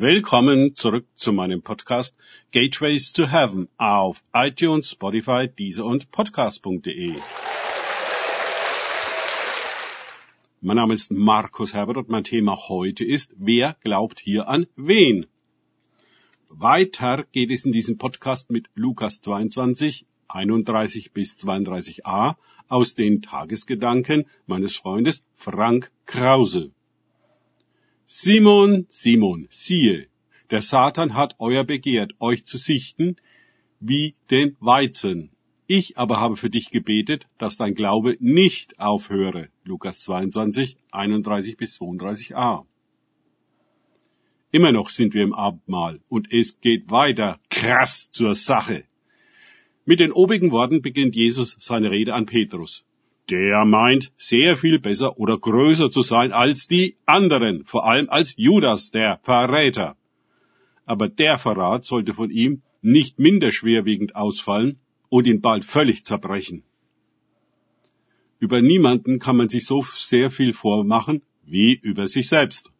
Willkommen zurück zu meinem Podcast Gateways to Heaven auf iTunes, Spotify, Deezer und Podcast.de. Mein Name ist Markus Herbert und mein Thema heute ist, wer glaubt hier an wen? Weiter geht es in diesem Podcast mit Lukas 22, 31 bis 32a aus den Tagesgedanken meines Freundes Frank Krause. Simon, Simon, siehe, der Satan hat euer begehrt, euch zu sichten wie den Weizen. Ich aber habe für dich gebetet, dass dein Glaube nicht aufhöre. Lukas 22, 31 bis 32a. Immer noch sind wir im Abendmahl und es geht weiter krass zur Sache. Mit den obigen Worten beginnt Jesus seine Rede an Petrus der meint, sehr viel besser oder größer zu sein als die anderen, vor allem als Judas, der Verräter. Aber der Verrat sollte von ihm nicht minder schwerwiegend ausfallen und ihn bald völlig zerbrechen. Über niemanden kann man sich so sehr viel vormachen wie über sich selbst.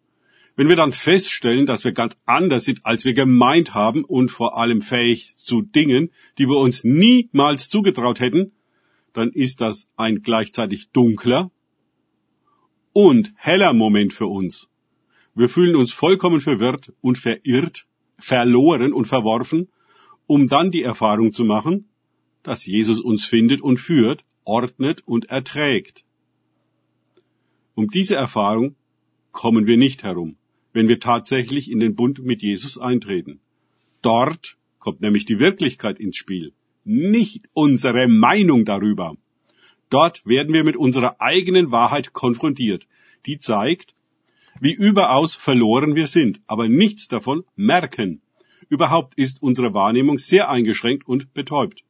Wenn wir dann feststellen, dass wir ganz anders sind, als wir gemeint haben und vor allem fähig zu Dingen, die wir uns niemals zugetraut hätten, dann ist das ein gleichzeitig dunkler und heller Moment für uns. Wir fühlen uns vollkommen verwirrt und verirrt, verloren und verworfen, um dann die Erfahrung zu machen, dass Jesus uns findet und führt, ordnet und erträgt. Um diese Erfahrung kommen wir nicht herum, wenn wir tatsächlich in den Bund mit Jesus eintreten. Dort kommt nämlich die Wirklichkeit ins Spiel nicht unsere Meinung darüber. Dort werden wir mit unserer eigenen Wahrheit konfrontiert, die zeigt, wie überaus verloren wir sind, aber nichts davon merken. Überhaupt ist unsere Wahrnehmung sehr eingeschränkt und betäubt.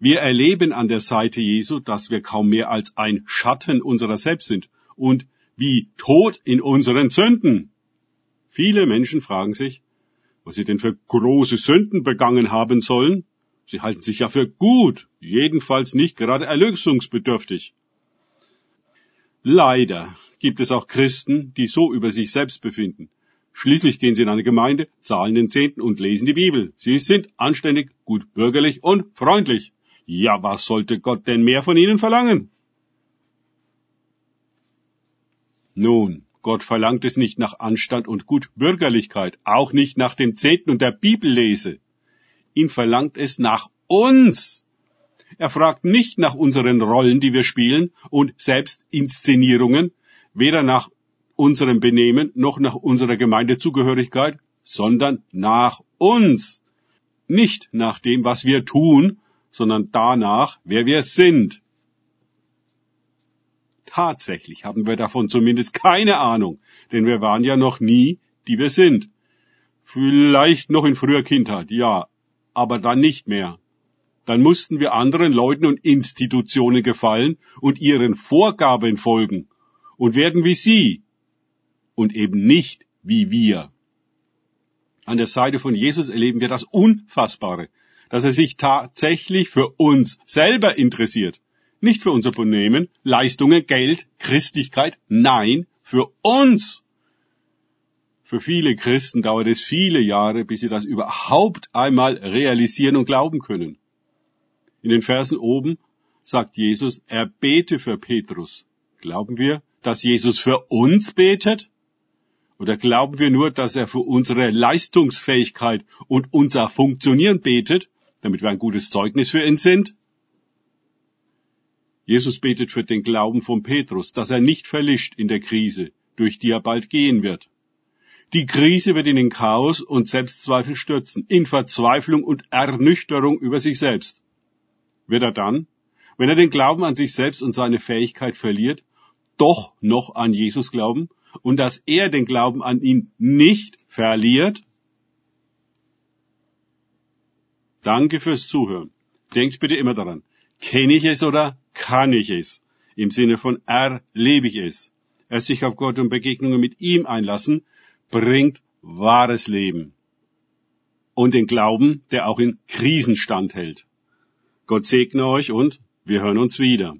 Wir erleben an der Seite Jesu, dass wir kaum mehr als ein Schatten unserer selbst sind und wie tot in unseren Sünden. Viele Menschen fragen sich, was sie denn für große Sünden begangen haben sollen. Sie halten sich ja für gut, jedenfalls nicht gerade erlösungsbedürftig. Leider gibt es auch Christen, die so über sich selbst befinden. Schließlich gehen sie in eine Gemeinde, zahlen den Zehnten und lesen die Bibel. Sie sind anständig, gut bürgerlich und freundlich. Ja, was sollte Gott denn mehr von ihnen verlangen? Nun, Gott verlangt es nicht nach Anstand und Gutbürgerlichkeit, auch nicht nach dem Zehnten und der Bibellese ihn verlangt es nach uns. Er fragt nicht nach unseren Rollen, die wir spielen und Selbstinszenierungen, weder nach unserem Benehmen noch nach unserer Gemeindezugehörigkeit, sondern nach uns. Nicht nach dem, was wir tun, sondern danach, wer wir sind. Tatsächlich haben wir davon zumindest keine Ahnung, denn wir waren ja noch nie, die wir sind. Vielleicht noch in früher Kindheit, ja, aber dann nicht mehr. Dann mussten wir anderen Leuten und Institutionen gefallen und ihren Vorgaben folgen und werden wie sie und eben nicht wie wir. An der Seite von Jesus erleben wir das Unfassbare, dass er sich tatsächlich für uns selber interessiert. Nicht für unser Benehmen, Leistungen, Geld, Christlichkeit, nein, für uns. Für viele Christen dauert es viele Jahre, bis sie das überhaupt einmal realisieren und glauben können. In den Versen oben sagt Jesus, er bete für Petrus. Glauben wir, dass Jesus für uns betet? Oder glauben wir nur, dass er für unsere Leistungsfähigkeit und unser Funktionieren betet, damit wir ein gutes Zeugnis für ihn sind? Jesus betet für den Glauben von Petrus, dass er nicht verlischt in der Krise, durch die er bald gehen wird. Die Krise wird ihn in Chaos und Selbstzweifel stürzen, in Verzweiflung und Ernüchterung über sich selbst. Wird er dann, wenn er den Glauben an sich selbst und seine Fähigkeit verliert, doch noch an Jesus glauben und dass er den Glauben an ihn nicht verliert? Danke fürs Zuhören. Denkt bitte immer daran, kenne ich es oder kann ich es? Im Sinne von erlebe ich es. Er sich auf Gott und Begegnungen mit ihm einlassen, bringt wahres Leben und den Glauben, der auch in Krisen standhält. Gott segne euch und wir hören uns wieder.